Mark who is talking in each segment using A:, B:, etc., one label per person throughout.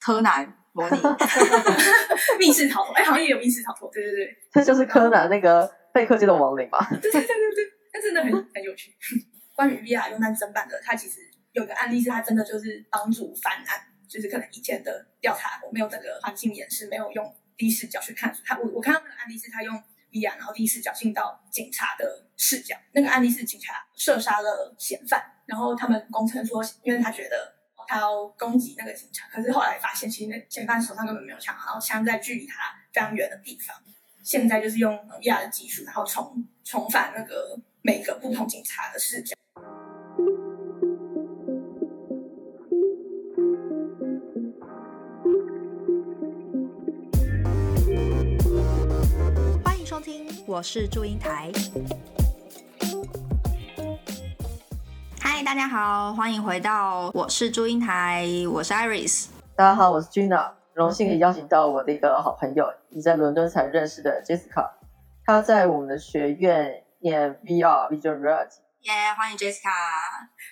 A: 柯南模拟，
B: 密室逃脱，哎，好像也有密室逃脱，对对对，
C: 这就是柯南那个被克街的亡灵吧。
B: 对对对对对，那真的很很有趣。关于 VR 用难侦办的，它其实有个案例是它真的就是帮助翻案，就是可能以前的调查我没有这个环境演示，没有用第一视角去看他，我我看到那个案例是他用 VR，然后第一视角进到警察的视角，那个案例是警察射杀了嫌犯，然后他们供称说，因为他觉得他要攻击那个警察，可是后来发现其实那嫌犯手上根本没有枪，然后枪在距离他非常远的地方。现在就是用 VR 的技术，然后重重返那个每个不同警察的视角。
A: 欢迎收听，我是祝英台。嗨，大家好，欢迎回到我是祝英台，我是 Iris。
C: 大家好，我是 Gina，荣幸可以邀请到我的一个好朋友，你在伦敦才认识的 Jessica。她在我们的学院念 VR Visual Reality。
A: 耶、欢迎 Jessica。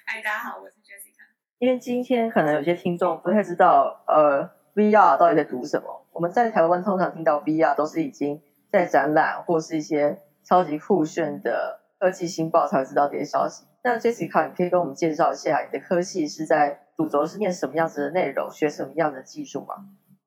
B: 嗨，大家好，我是 Jessica。
C: 因为今天可能有些听众不太知道，呃，VR 到底在读什么。我们在台湾通常听到 VR 都是已经在展览或是一些超级酷炫的科技新报才会知道这些消息。那 Jessica，你可以跟我们介绍一下你的科系是在主轴是念什么样子的内容，学什么样的技术吗？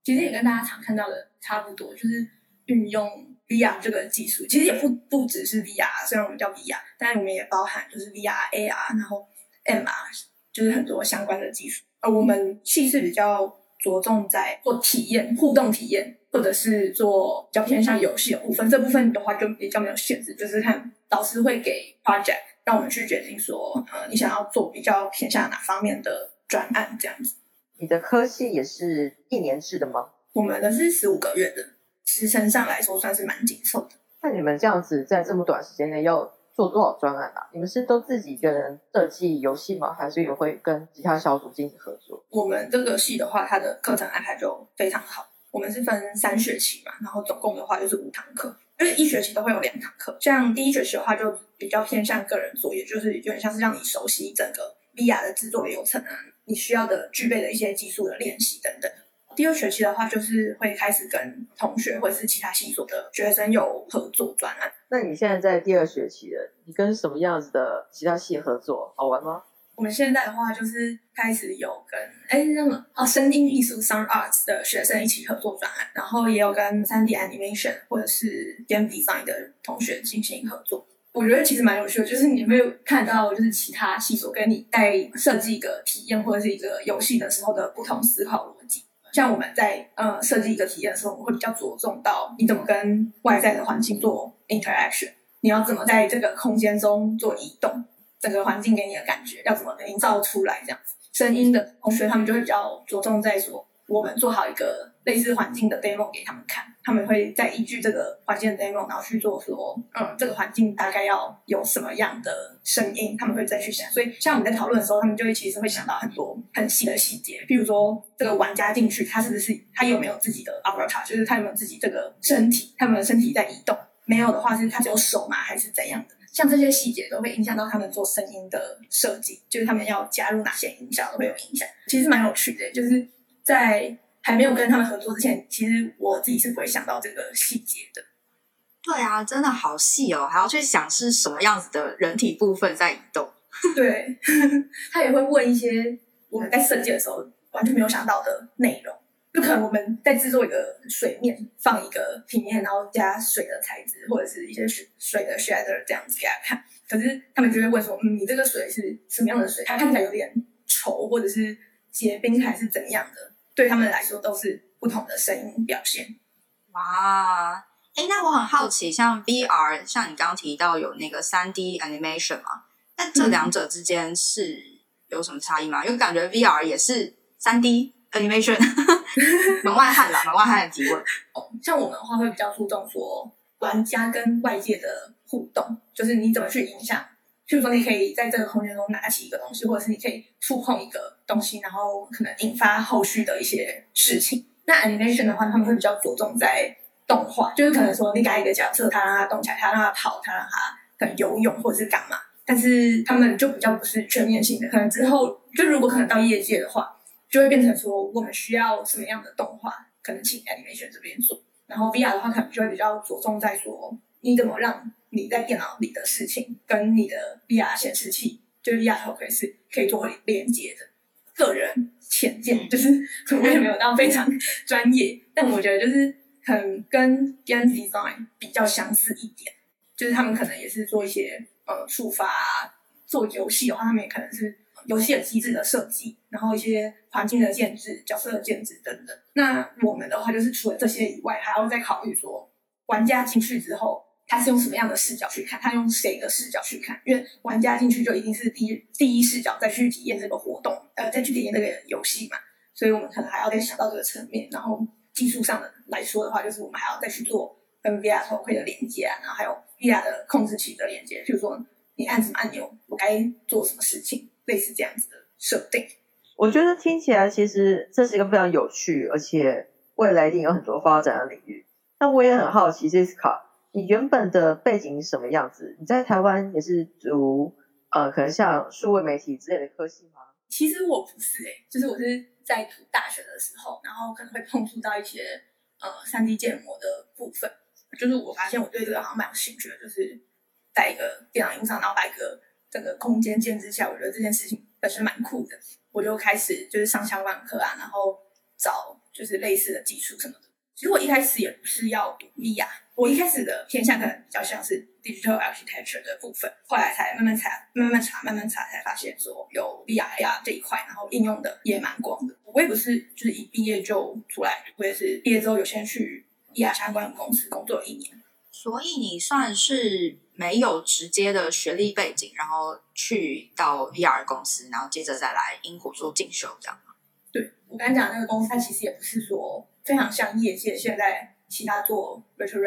B: 其实也跟大家常看到的差不多，就是运用 VR 这个技术。其实也不不只是 VR，虽然我们叫 VR，但是我们也包含就是 VR、AR，然后 MR，就是很多相关的技术。而我们系是比较着重在做体验、互动体验，或者是做比较偏向游戏的部分。这部分的话就比较没有限制，就是看导师会给 project，让我们去决定说，呃，你想要做比较偏向哪方面的专案这样子。
C: 你的科系也是一年制的吗？
B: 我们的是十五个月的，时程上来说算是蛮紧凑的。
C: 那你们这样子在这么短时间内要做多少专案啊？你们是都自己一个人设计游戏吗？还是也会跟其他小组进行合作？
B: 我们这个系的话，它的课程安排就非常好。我们是分三学期嘛，然后总共的话就是五堂课，就是一学期都会有两堂课。像第一学期的话，就比较偏向个人作业，就是有点像是让你熟悉整个 VR 的制作流程啊，你需要的具备的一些技术的练习等等。第二学期的话，就是会开始跟同学或者是其他系所的学生有合作专案。
C: 那你现在在第二学期了，你跟什么样子的其他系合作？好玩吗？
B: 我们现在的话，就是开始有跟哎那么哦声音艺术 （Sound Arts） 的学生一起合作专案，然后也有跟三 D Animation 或者是 Game Design 的同学进行合作。我觉得其实蛮有趣的，就是你有没有看到就是其他系所跟你在设计一个体验或者是一个游戏的时候的不同思考逻辑。像我们在呃设计一个体验的时候，我们会比较着重到你怎么跟外在的环境做 interaction，你要怎么在这个空间中做移动，整个环境给你的感觉要怎么营造出来这样子。声音的同学他们就会比较着重在说，我们做好一个类似环境的 demo 给他们看，他们会再依据这个环境的 demo，然后去做说，嗯，这个环境大概要有什么样的声音，他们会再去想。所以像我们在讨论的时候，他们就会其实会想到很多很细的细节，比如说这个玩家进去，他是不是他有没有自己的 avatar，就是他有没有自己这个身体，他们的身体在移动。没有的话，是他只有手嘛，还是怎样的？像这些细节都会影响到他们做声音的设计，就是他们要加入哪些音效都会有影响。其实蛮有趣的，就是在还没有跟他们合作之前，其实我自己是不会想到这个细节的。
A: 对啊，真的好细哦，还要去想是什么样子的人体部分在移动。
B: 对，他也会问一些我们在设计的时候完全没有想到的内容。就可能我们在制作一个水面，放一个平面，然后加水的材质或者是一些水水的 shader 这样子给他看。可是他们就会问说：“嗯，你这个水是什么样的水？它看起来有点稠，或者是结冰，还是怎样的？”对他们来说都是不同的声音表现。
A: 哇，哎，那我很好奇，像 VR，像你刚刚提到有那个三 D animation 嘛，那这两者之间是有什么差异吗？因为感觉 VR 也是三 D animation，门外汉啦，门外汉的提问。
B: 哦，像我们的话会比较注重说玩家跟外界的互动，就是你怎么去影响。譬如说，你可以在这个空间中拿起一个东西，或者是你可以触碰一个东西，然后可能引发后续的一些事情。那 animation 的话，他们会比较着重在动画，就是可能说你改一个角色，他让他动起来，他让他跑，他让他可能游泳或者是干嘛。但是他们就比较不是全面性的，可能之后就如果可能到业界的话，就会变成说我们需要什么样的动画，可能请 Anime 选这边做。然后 VR 的话，可能就会比较着重在说你怎么让你在电脑里的事情跟你的 VR 显示器，就是 VR 头盔是可以做连接的。个人浅见就是我也没有到非常专业，但我觉得就是很跟 game design 比较相似一点，就是他们可能也是做一些呃触发做游戏的话，他们也可能是游戏的机制的设计，然后一些环境的建制、角色的建制等等。那我们的话就是除了这些以外，还要再考虑说玩家进去之后。他是用什么样的视角去看？他用谁的视角去看？因为玩家进去就一定是第一第一视角再去体验这个活动，呃，再去体验这个游戏嘛。所以我们可能还要再想到这个层面。然后技术上的来说的话，就是我们还要再去做跟 VR 头盔的连接啊，然后还有 VR 的控制器的连接。比如说你按什么按钮，我该做什么事情，类似这样子的设定。
C: 我觉得听起来其实这是一个非常有趣，而且未来一定有很多发展的领域。那我也很好奇，Jessica。你原本的背景是什么样子？你在台湾也是读呃，可能像数位媒体之类的科系吗？
B: 其实我不是诶，就是我是在读大学的时候，然后可能会碰触到一些呃三 D 建模的部分。就是我发现我对这个好像蛮有兴趣的，就是在一个电脑荧幕上，然后把一个整个空间建制下，我觉得这件事情本身蛮酷的。我就开始就是上相关课啊，然后找就是类似的技术什么的。其实我一开始也不是要读 VR，我一开始的偏向可能比较像是 digital architecture 的部分，后来才慢慢查、慢慢查、慢慢查，才发现说有 VR 呀这一块，然后应用的也蛮广的。我也不是就是一毕业就出来，我也是毕业之后有先去 VR 相关的公司工作了一年。
A: 所以你算是没有直接的学历背景，然后去到 VR 公司，然后接着再来英国做进修，这样吗？
B: 对我刚才讲那个公司，它其实也不是说。非常像业界现在其他做 virtual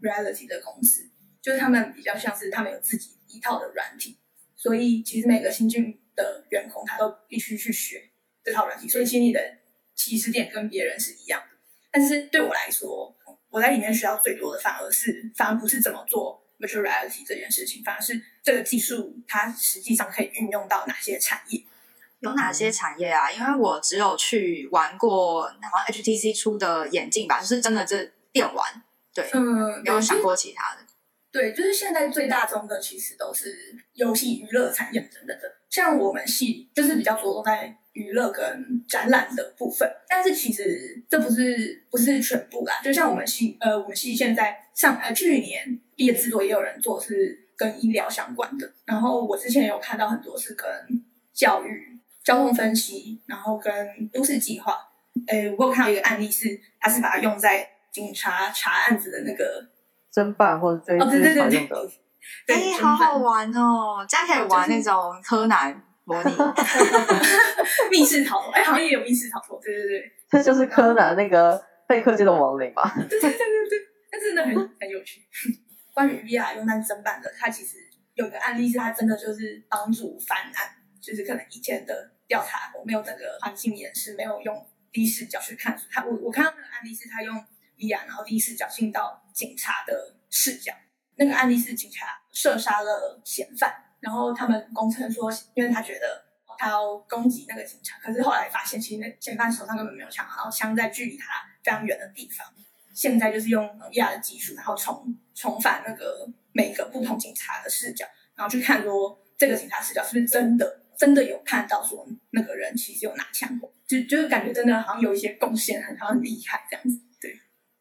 B: reality 的公司，就是他们比较像是他们有自己一套的软体，所以其实每个新进的员工他都必须去学这套软体，所以其实你的起始点跟别人是一样的。但是对我来说，我在里面学到最多的反而是反而不是怎么做 virtual reality 这件事情，反而是这个技术它实际上可以运用到哪些产业。
A: 有哪些产业啊？因为我只有去玩过，然后 HTC 出的眼镜吧，就是真的这电玩，对，嗯，没有想过其他的。
B: 对，就是现在最大宗的其实都是游戏娱乐产业等等的。像我们系就是比较着重在娱乐跟展览的部分，但是其实这不是不是全部啦。就像我们系，呃，我们系现在上呃去年毕业制作也有人做是跟医疗相关的，然后我之前有看到很多是跟教育。交通分析，然后跟都市计划。诶，我有看到一个案例是，他是把它用在警察查案子的那个
C: 侦办或者追
B: 追查
C: 用的。
A: 哎，好好玩哦！这样可以玩那种柯南
B: 密室逃脱。哎，好像也有密室逃脱。对对对，
C: 这就是柯南那个贝克街的亡灵吧？
B: 对对对对对，但是那很很有趣。关于 VR 用在侦办的，它其实有个案例是，它真的就是帮助翻案。就是可能以前的调查，我没有整个环境演示，没有用第一视角去看他。我我看到那个案例是他用 VR，然后第一视角进到警察的视角。那个案例是警察射杀了嫌犯，然后他们公称说，因为他觉得他要攻击那个警察，可是后来发现其实那嫌犯手上根本没有枪，然后枪在距离他非常远的地方。现在就是用 VR 的技术，然后重重返那个每个不同警察的视角，然后去看说这个警察视角是不是真的。真的有看到说那个人其实有拿枪，就就是感觉真的好像有一些贡献，很很厉害这样子。对，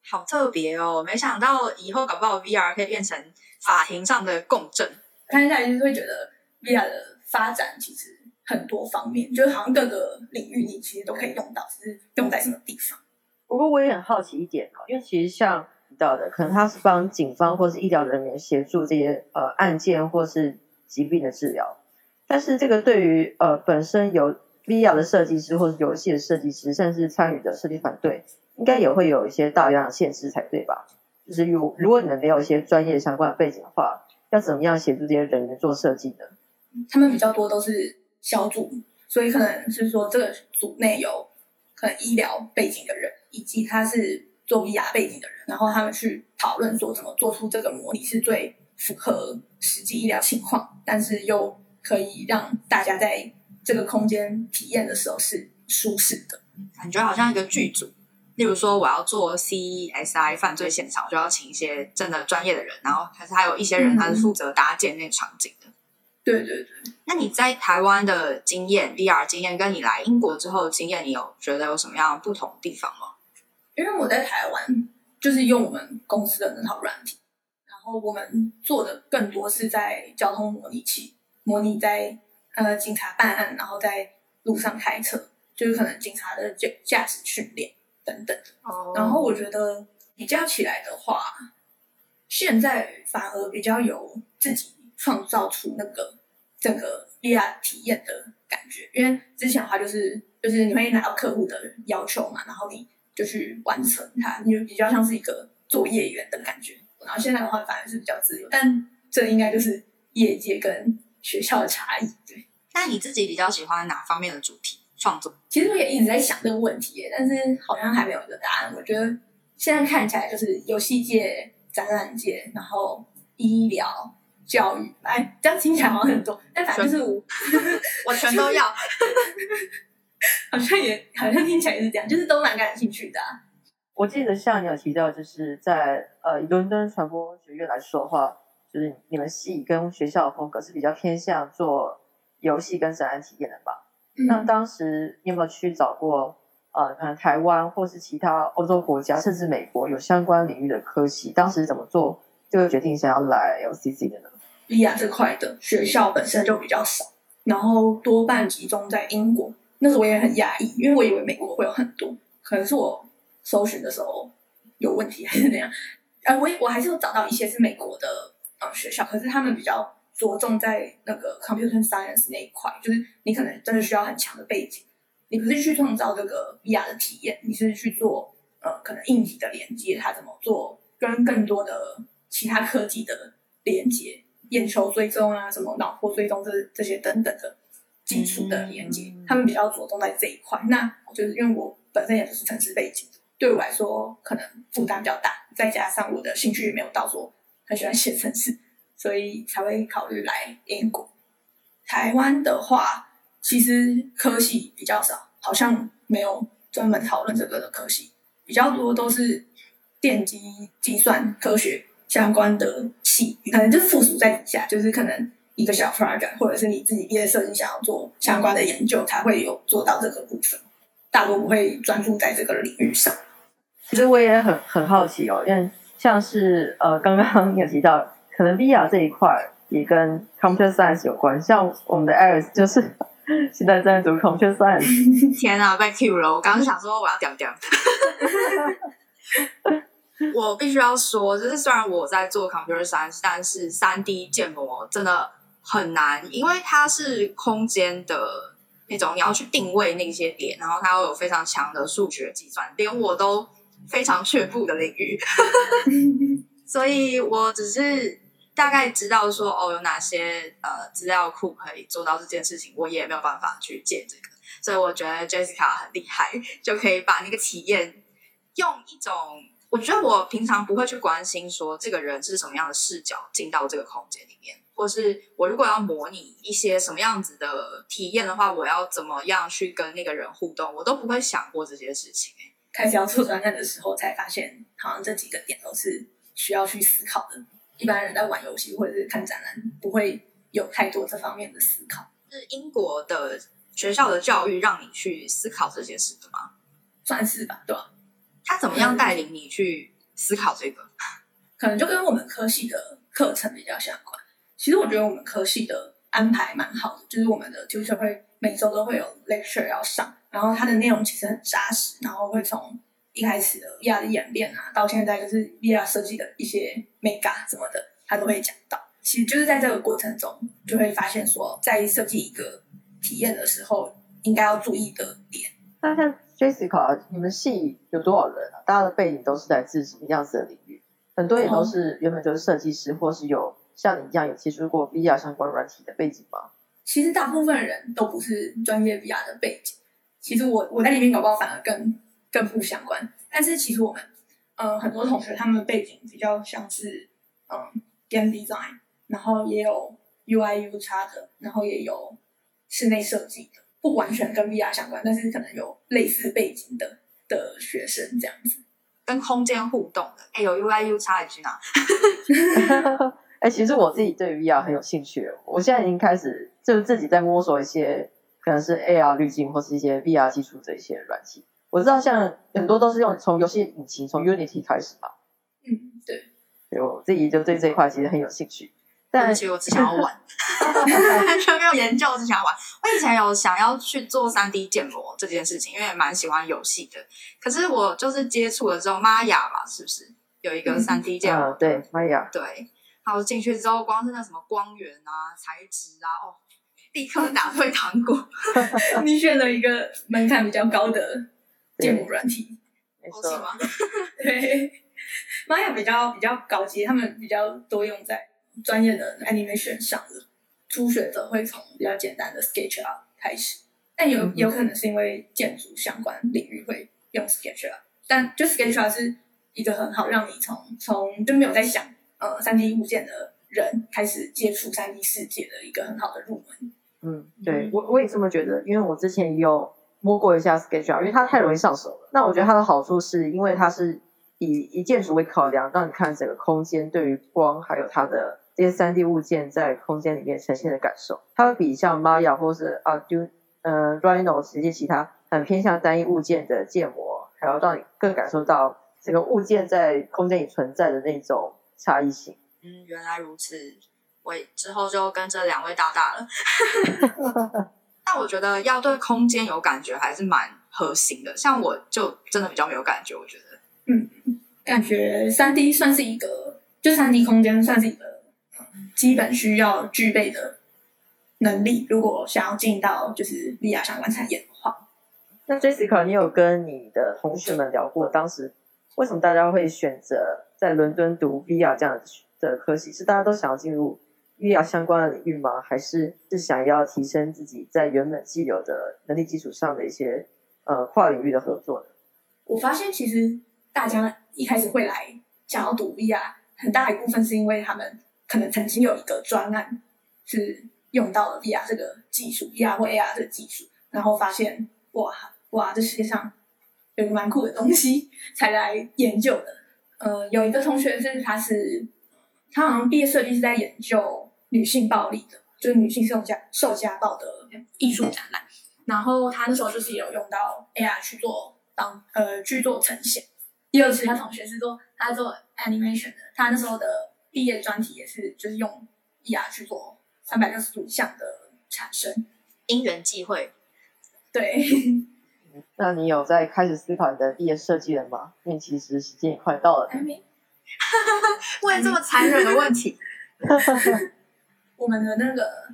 A: 好特别哦！没想到以后搞不好 VR 可以变成法庭上的共振。
B: 看下来就是会觉得 VR 的发展其实很多方面，就是好像各个领域你其实都可以用到，只是用在什么地方。
C: 不过我也很好奇一点哦，因为其实像提到的，可能他是帮警方或是医疗人员协助这些呃案件或是疾病的治疗。但是这个对于呃本身有 VR 的设计师或是游戏的设计师，甚至参与的设计团队，应该也会有一些大量的限制才对吧？就是如如果你们没有一些专业相关的背景的话，要怎么样协助这些人员做设计呢？
B: 他们比较多都是小组，所以可能是说这个组内有可能医疗背景的人，以及他是做 VR 背景的人，然后他们去讨论说怎么做出这个模拟是最符合实际医疗情况，但是又可以让大家在这个空间体验的时候是舒适的。
A: 感觉好像一个剧组。例如说，我要做 CSI 犯罪现场，我就要请一些真的专业的人，然后还是还有一些人他是负责搭建那个场景的。
B: 对对对。
A: 那你在台湾的经验，VR 经验，跟你来英国之后的经验，你有觉得有什么样不同的地方吗？
B: 因为我在台湾就是用我们公司的那套软体，然后我们做的更多是在交通模拟器，模拟在呃警察办案，然后在路上开车，就是可能警察的驾驾驶训练。等等，哦然后我觉得比较起来的话，现在反而比较有自己创造出那个整个 VR 体验的感觉，因为之前的话就是就是你会拿到客户的要求嘛，然后你就去完成它，你就比较像是一个作业员的感觉。然后现在的话反而是比较自由，但这应该就是业界跟学校的差异。对，
A: 那你自己比较喜欢哪方面的主题？创作
B: 其实我也一直在想这个问题，但是好像还没有一个答案。我觉得现在看起来就是游戏界、展览界，然后医疗、教育，哎，这样听起来好像很多，但反正就是我，
A: 我全都要。
B: 好像也好像听起来也是这样，就是都蛮感兴趣的。
C: 我记得像你有提到，就是在呃伦敦传播学院来说的话，就是你们系跟学校的风格是比较偏向做游戏跟展览体验的吧？那当时你有没有去找过呃，可能台湾或是其他欧洲国家，甚至美国有相关领域的科系？当时怎么做这个决定，想要来 LCC 的呢
B: 利亚这块的学校本身就比较少，然后多半集中在英国。那时候我也很压抑，因为我以为美国会有很多，可能是我搜寻的时候有问题还是怎样。呃，我我还是有找到一些是美国的呃学校，可是他们比较。着重在那个 computer science 那一块，就是你可能真的需要很强的背景，你不是去创造这个 VR 的体验，你是去做呃可能硬体的连接，它怎么做跟更多的其他科技的连接，眼球追踪啊，什么脑波追踪这这些等等的基础的连接，他们比较着重在这一块。那就是因为我本身也不是城市背景，对我来说可能负担比较大，再加上我的兴趣也没有到说很喜欢写程式。所以才会考虑来英国。台湾的话，其实科系比较少，好像没有专门讨论这个的科系，比较多都是电机、计算科学相关的系，可能就是附属在底下，就是可能一个小 project，或者是你自己毕业设计想要做相关的研究，才会有做到这个部分，大多不会专注在这个领域上。
C: 其实我也很很好奇哦，因为像是呃，刚刚有提到。可能 VR 这一块也跟 Computer Science 有关，像我们的 Alice 就是 现在在读 Computer Science。
A: 天啊，被 Q 了！我刚刚想说我要屌屌。我必须要说，就是虽然我在做 Computer Science，但是三 D 建模真的很难，因为它是空间的那种，你要去定位那些点，然后它又有非常强的数学计算，连我都非常却步的领域。所以我只是。大概知道说哦，有哪些呃资料库可以做到这件事情，我也没有办法去借这个，所以我觉得 Jessica 很厉害，就可以把那个体验用一种，我觉得我平常不会去关心说这个人是什么样的视角进到这个空间里面，或是我如果要模拟一些什么样子的体验的话，我要怎么样去跟那个人互动，我都不会想过这些事情。
B: 开始要做专案的时候，才发现好像这几个点都是需要去思考的。一般人在玩游戏或者是看展览，不会有太多这方面的思考。
A: 是英国的学校的教育让你去思考这些事的吗？
B: 算是吧，对吧？
A: 他怎么样带领你去思考这个？
B: 可能就跟我们科系的课程比较相关。其实我觉得我们科系的安排蛮好的，就是我们的 tutor 会每周都会有 lecture 要上，然后它的内容其实很扎实，然后会从。一开始的 VR 的演练啊，到现在就是 VR 设计的一些 mega 什么的，他都会讲到。其实就是在这个过程中，就会发现说，在设计一个体验的时候，应该要注意的点。
C: 那像 Jessica，你们系有多少人啊？大家的背景都是来自什么样子的领域？很多也都是原本就是设计师，或是有像你一样有接触过 VR 相关软体的背景吗？
B: 其实大部分人都不是专业 VR 的背景。其实我我在里面搞不好反而更。更不相关，但是其实我们，呃，很多同学他们的背景比较像是，嗯，game design，然后也有 UI U 叉的，然后也有室内设计的，不完全跟 VR 相关，但是可能有类似背景的的学生这样子。
A: 跟空间互动的，哎，有 UI U 差一句呢。
C: 哎，其实我自己对 VR 很有兴趣，我现在已经开始就是自己在摸索一些可能是 AR 滤镜或是一些 VR 技术的一些软体。我知道像很多都是用从游戏引擎从 Unity 开始吧，
B: 嗯，对，
C: 对我自己就对这一块其实很有兴趣。但
A: 其实我只想要玩，就 没有研究，只想要玩。我以前有想要去做三 D 建模这件事情，因为蛮喜欢游戏的。可是我就是接触了之后，玛雅吧，是不是有一个三 D 建模？
C: 对，玛雅。
A: 对，然后进去之后，光是那什么光源啊、材质啊，哦，立刻打退堂鼓。
B: 你选了一个门槛比较高的建模软体，
C: 没错
A: 吗？
B: 对，玛雅比较比较高级，他们比较多用在。专业的 animation 上的初学者会从比较简单的 SketchUp 开始，但有有可能是因为建筑相关领域会用 SketchUp，但就 SketchUp 是一个很好让你从从就没有在想呃三 D 物件的人开始接触三 D 世界的一个很好的入门。
C: 嗯，对。我我也这么觉得，因为我之前也有摸过一下 SketchUp，因为它太容易上手了。那我觉得它的好处是因为它是以以建筑为考量，让你看整个空间对于光还有它的。这些三 D 物件在空间里面呈现的感受，它会比像 Maya 或是 Arduino、呃 Rhino 这些其他很偏向单一物件的建模，还要让你更感受到这个物件在空间里存在的那种差异性。
A: 嗯，原来如此。我之后就跟这两位大大了。但我觉得要对空间有感觉还是蛮核心的。像我就真的比较没有感觉，我觉得。
B: 嗯，感觉三 D 算是一个，就三 D 空间算是一个。基本需要具备的能力，如果想要进到就是 VR 相关产业的话，
C: 那 Jessica，你有跟你的同学们聊过，当时为什么大家会选择在伦敦读 VR 这样的科系？是大家都想要进入 VR 相关的领域吗？还是是想要提升自己在原本既有的能力基础上的一些呃跨领域的合作呢？
B: 我发现其实大家一开始会来想要读 VR，很大一部分是因为他们。可能曾经有一个专案是用到了 VR 这个技术，VR 或 AR 这个技术，然后发现哇哇，这世界上有个蛮酷的东西，才来研究的。呃，有一个同学是他是他好像毕业设计是在研究女性暴力的，就是女性受家受家暴的艺术展览，然后他那时候就是有用到 AR 去做当呃去做呈现。第二次他同学是做他做 animation 的，他那时候的。毕业专题也是，就是用 AR 去做三百六十度像的产生，
A: 因缘际会。
B: 对，
C: 那你有在开始思考你的毕业设计了吗？因为其实时间也快到了。
B: 还没。
A: 问这么残忍的问题。
B: 我们的那个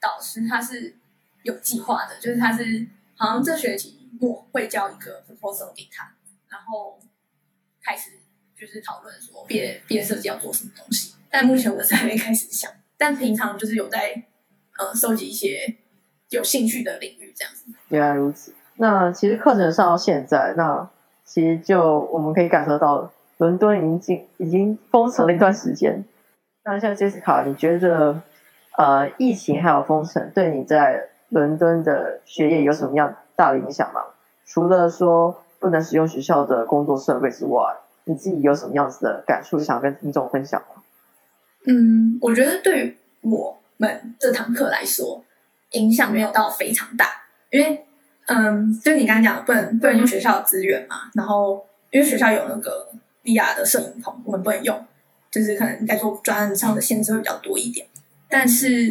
B: 导师他是有计划的，就是他是好像这学期末会交一个 proposal 给他，然后开始。就是讨论说毕业毕业设计要做什么东西，但目前我是还没开始想。但平常就是有在呃收集一些有兴趣的领域这样子。
C: 原来如此。那其实课程上到现在，那其实就我们可以感受到，伦敦已经进已经封城了一段时间。那像杰斯卡，你觉得呃疫情还有封城对你在伦敦的学业有什么样大的影响吗？除了说不能使用学校的工作设备之外？你自己有什么样子的感触，想跟听众分享吗？
B: 嗯，我觉得对于我们这堂课来说，影响没有到非常大，因为，嗯，就你刚才讲的，不能不能用学校的资源嘛，然后因为学校有那个 VR 的摄影棚，我们不能用，就是可能在做专案上的限制会比较多一点。但是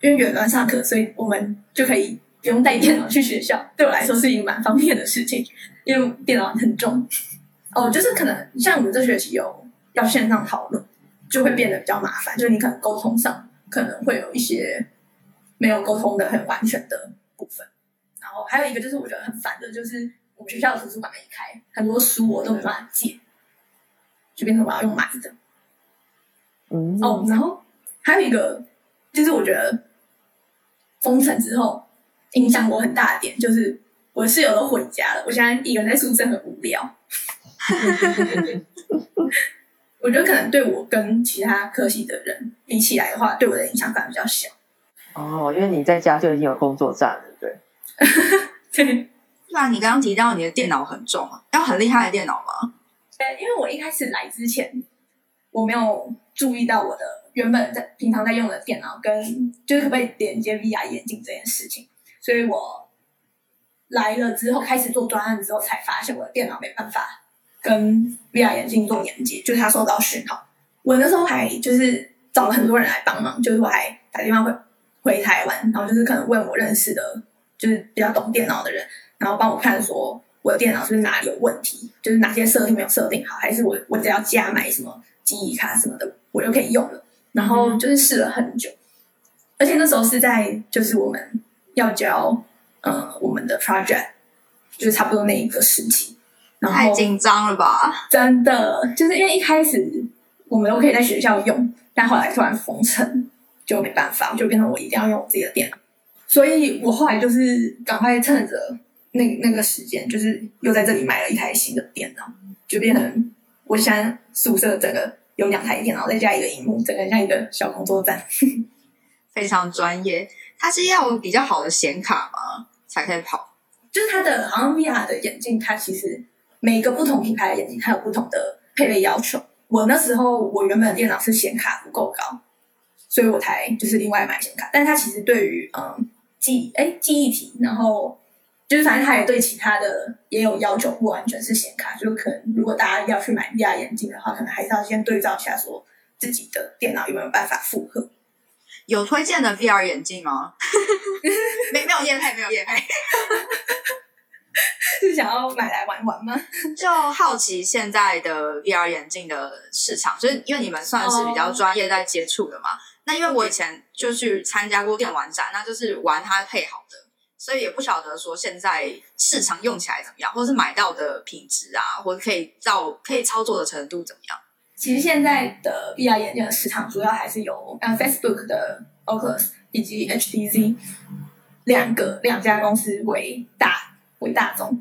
B: 因为远端上课，所以我们就可以不用带电脑去学校，对我来说是一个蛮方便的事情，因为电脑很重。哦，就是可能像我们这学期有要线上讨论，就会变得比较麻烦。就是你可能沟通上可能会有一些没有沟通的很完全的部分。然后还有一个就是我觉得很烦的，就是我们学校的图书馆没开，很多书我都没办法借，就变成我要用买的。
C: 嗯。
B: 哦，然后还有一个就是我觉得封城之后影响我很大的点，就是我室友都回家了，我现在一个人在宿舍很无聊。我觉得可能对我跟其他科系的人比起来的话，对我的影响反而比较小。
C: 哦，因为你在家就已经有工作站了，对？
B: 对，
A: 那你刚刚提到你的电脑很重啊，要很厉害的电脑吗？
B: 对，因为我一开始来之前，我没有注意到我的原本在平常在用的电脑跟就是可不可以连接 VR 眼镜这件事情，所以我来了之后开始做专案之后，才发现我的电脑没办法跟 VR 眼镜做连接，就是它收到讯号。我那时候还就是找了很多人来帮忙，就是我还打电话回回台湾，然后就是可能问我认识的，就是比较懂电脑的人，然后帮我看说我的电脑是是哪里有问题，就是哪些设定没有设定好，还是我我只要加买什么记忆卡什么的，我就可以用了。然后就是试了很久，而且那时候是在就是我们要交呃我们的 project，就是差不多那一个时期，然后
A: 太紧张了吧？
B: 真的就是因为一开始我们都可以在学校用，但后来突然封城，就没办法，就变成我一定要用我自己的电脑。所以我后来就是赶快趁着那那个时间，就是又在这里买了一台新的电脑，就变成我现在宿舍整个有两台电脑，再加一个荧幕，整个像一个小工作站。
A: 非常专业。它是要比较好的显卡吗？才可以跑？
B: 就是它的好像 VR 的眼镜，它其实每个不同品牌的眼镜，它有不同的配备要求。我那时候我原本的电脑是显卡不够高，所以我才就是另外买显卡。但是它其实对于嗯记哎记忆体，然后就是反正他也对其他的也有要求，不完全是显卡。就可能如果大家要去买 VR 眼镜的话，可能还是要先对照一下，说自己的电脑有没有办法负荷。
A: 有推荐的 VR 眼镜吗？没没有验配，没有验配。
B: 是想要买来玩玩吗？
A: 就好奇现在的 VR 眼镜的市场，就是因为你们算是比较专业在接触的嘛。那因为我以前就去参加过电玩展，那就是玩它配好的，所以也不晓得说现在市场用起来怎么样，或者是买到的品质啊，或者可以到可以操作的程度怎么样。
B: 其实现在的 VR 眼镜的市场主要还是由呃 Facebook 的 Oculus 以及 HTC 两个两家公司为大为大宗。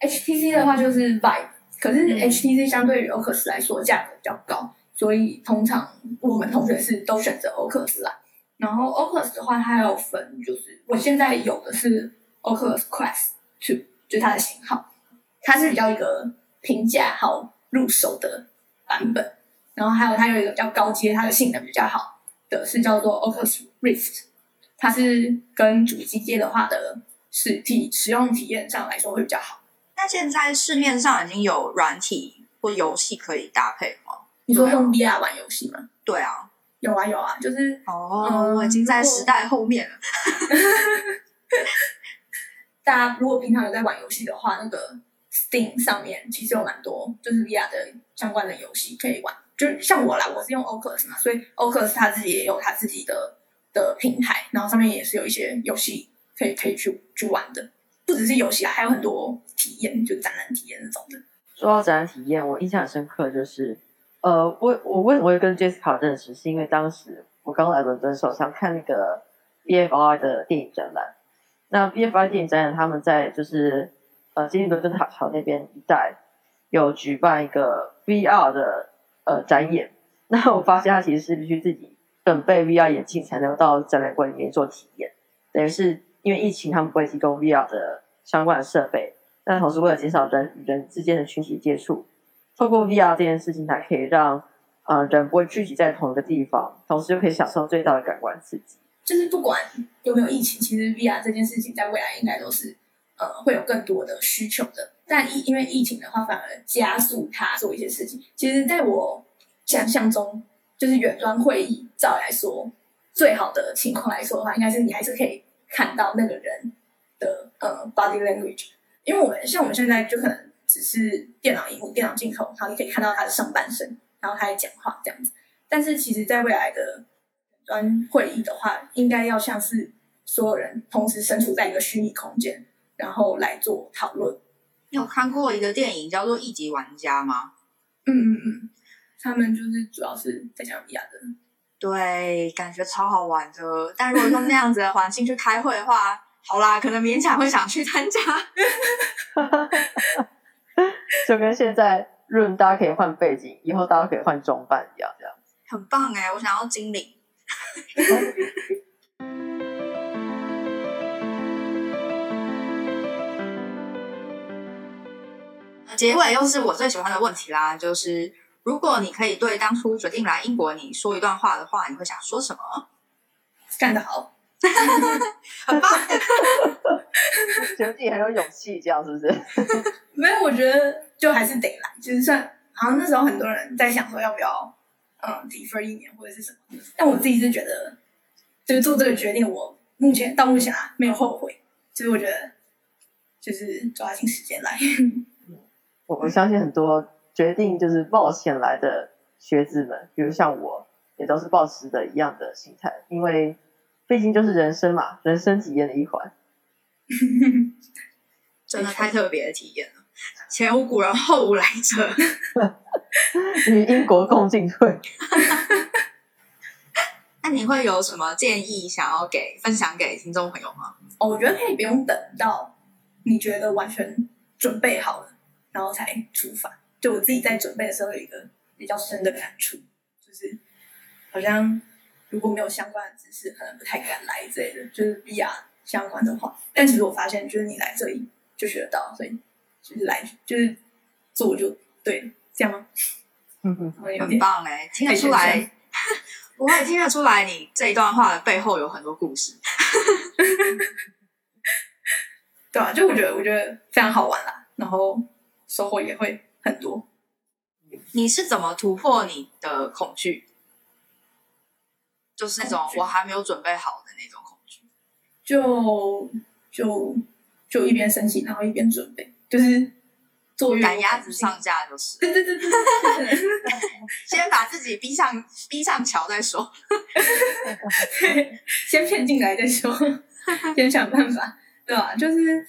B: HTC 的话就是 Vive，可是 HTC 相对于 Oculus 来说价格比较高，所以通常我们同学是都选择 Oculus 啦。然后 Oculus 的话，它还有分，就是我现在有的是 Oculus Quest Two，就它的型号，它是比较一个平价好入手的版本。然后还有它有一个比较高阶，它的性能比较好的是叫做 Oculus Rift，它是跟主机接的话的实体使用体验上来说会比较好。
A: 那现在市面上已经有软体或游戏可以搭配吗？
B: 你说用 VR 玩游戏吗？
A: 对啊，
B: 有啊有啊，就是
A: 哦，
B: 嗯
A: 我已经在时代后面了。
B: 大家如果平常有在玩游戏的话，那个 Steam 上面其实有蛮多就是 VR 的相关的游戏可以玩。就像我啦，我是用 Oculus 嘛，所以 Oculus 它自己也有它自己的的平台，然后上面也是有一些游戏可以可以去去玩的，不只是游戏啊，还有很多体验，就展览体验那种的。
C: 说到展览体验，我印象深刻，就是呃，我我为什么会跟 Jessica 认识，是因为当时我刚来伦敦时候，想看那个 BFI 的电影展览。那 BFI 电影展览，他们在就是呃，今天伦敦塔桥那边一带有举办一个 VR 的呃展演。那我发现他其实是必须自己准备 VR 眼镜才能到展览馆里面做体验，等于是因为疫情，他们不会提供 VR 的相关的设备。但同时，为了减少人与人之间的群体接触，透过 VR 这件事情，才可以让呃人不会聚集在同一个地方，同时又可以享受最大的感官刺激。
B: 就是不管有没有疫情，其实 VR 这件事情在未来应该都是呃会有更多的需求的。但疫因为疫情的话，反而加速它做一些事情。其实，在我想象中，就是远端会议，照来说，最好的情况来说的话，应该是你还是可以看到那个人的呃 body language。因为我们像我们现在就可能只是电脑荧幕、电脑镜头，然后你可以看到他的上半身，然后他在讲话这样子。但是其实，在未来的远端会议的话，应该要像是所有人同时身处在一个虚拟空间，然后来做讨论。
A: 你有看过一个电影叫做《一级玩家》吗？
B: 嗯嗯嗯，他们就是主要是在讲 VR 的。
A: 对，感觉超好玩的。但如果用那样子的环境去开会的话，好啦，可能勉强会想去参加。
C: 就跟现在润，大家可以换背景，以后大家可以换装扮一样，这样
A: 很棒哎！我想要精灵。结尾又是我最喜欢的问题啦，就是如果你可以对当初决定来英国你说一段话的话，你会想说什么？
B: 干得好！
A: 很棒，
C: 觉得自己很有勇气，这样是不是？
B: 没有，我觉得就还是得来，就是算好像那时候很多人在想说要不要嗯 defer 一年或者是什么，但我自己是觉得，就是做这个决定，我目前到目前啊没有后悔，就是我觉得就是抓紧时间来。
C: 我我相信很多决定就是冒险来的学子们，比如像我，也都是抱持的一样的心态，因为毕竟就是人生嘛，人生体验的一环。
A: 真的太特别的体验了，前无古人后无来者。
C: 与英国共进退。
A: 那你会有什么建议想要给分享给听众朋友吗？
B: 哦，我觉得可以不用等到你觉得完全准备好了，然后才出发。就我自己在准备的时候有一个比较深的感触，就是好像如果没有相关的知识，可能不太敢来之类的，就是 VR 相关的话。但其实我发现，就是你来这里就学得到，所以就是来就是做就对了，这样吗？
C: 嗯哼，
A: 很
B: 好像有点
A: 棒哎，听得出来，我也听得出来，你这一段话的背后有很多故事。
B: 对啊，就我觉得我觉得非常好玩啦，然后收获也会很多。
A: 你是怎么突破你的恐惧？就是那种我还没有准备好的那种恐惧。
B: 就就就一边生气，然后一边准备，就是坐月
A: 赶鸭子上架就是，
B: 对对对对对
A: 先把自己逼上逼上桥再说。
B: 对，先骗进来再说，先想办法，对吧、就是，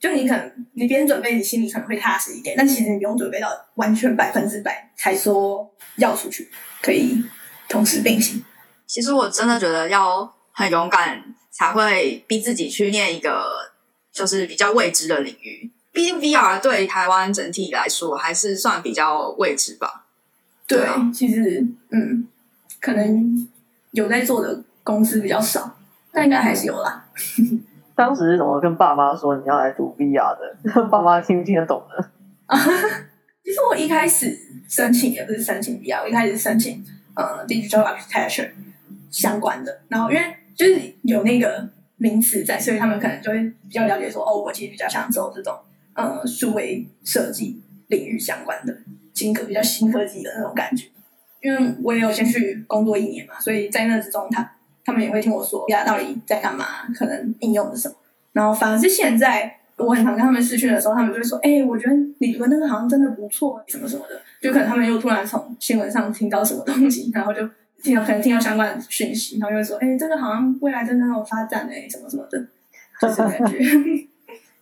B: 就你可能你边准备，你心里可能会踏实一点，但其实你不用准备到完全百分之百才说要出去，可以同时并行。
A: 其实我真的觉得要很勇敢，才会逼自己去念一个就是比较未知的领域。毕竟 VR 对台湾整体来说还是算比较未知吧。
B: 对，
A: 对啊
B: 其实嗯，可能有在做的公司比较少，但应该还是有啦。
C: 当时是怎么跟爸妈说你要来读 VR 的？爸妈听不听得懂呢？
B: 其实我一开始申请也不是申请 VR，我一开始申请呃 digital architecture 相关的，然后因为就是有那个名词在，所以他们可能就会比较了解说，哦，我其实比较想走这种呃数位设计领域相关的新科比较新科技的那种感觉。因为我也有先去工作一年嘛，所以在那之中他他们也会听我说 VR 到底在干嘛，可能应用的什么。然后反而是现在，我很常跟他们试训的时候，他们就会说：“哎、我觉得你读的那个好像真的不错，什么什么的。”就可能他们又突然从新闻上听到什么东西，然后就听到可能听到相关的讯息，然后就会说：“哎、这个好像未来真的很有发展哎、什么什么的。”就是感觉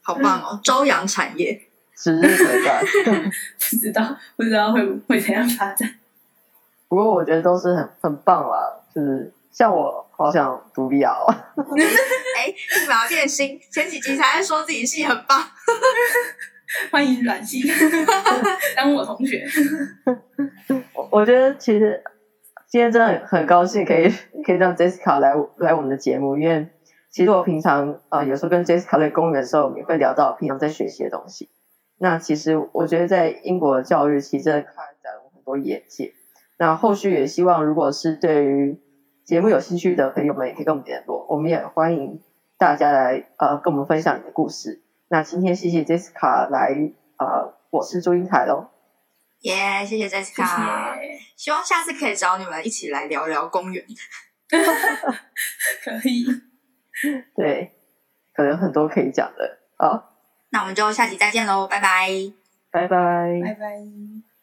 A: 好棒哦，朝阳产业。
C: 指日可待。
B: 不知道不知道会会怎样发展。
C: 不过我觉得都是很很棒啦，就是像我好想读 VR，哦
A: 哎，立马变心。前几集才在说自己戏很棒，
B: 欢迎软系 当我同学，
C: 我我觉得其实今天真的很很高兴可以 可以让 Jessica 来来我们的节目，因为其实我平常啊、呃有时候跟 Jessica 在公园的时候，也会聊到平常在学习的东西。那其实我觉得在英国的教育其实真的开展了很多眼界。那后续也希望，如果是对于节目有兴趣的朋友们，也可以跟我们联络，我们也欢迎大家来呃跟我们分享你的故事。那今天谢谢 Jessica 来呃，我是祝英台喽。
A: 耶、谢谢
B: 谢
A: Jessica。
B: 谢，
A: 希望下次可以找你们一起来聊聊公园。
B: 可以，
C: 对，可能很多可以讲的。好，
A: 那我们就下集再见喽，拜拜。
C: 拜拜。
B: 拜拜。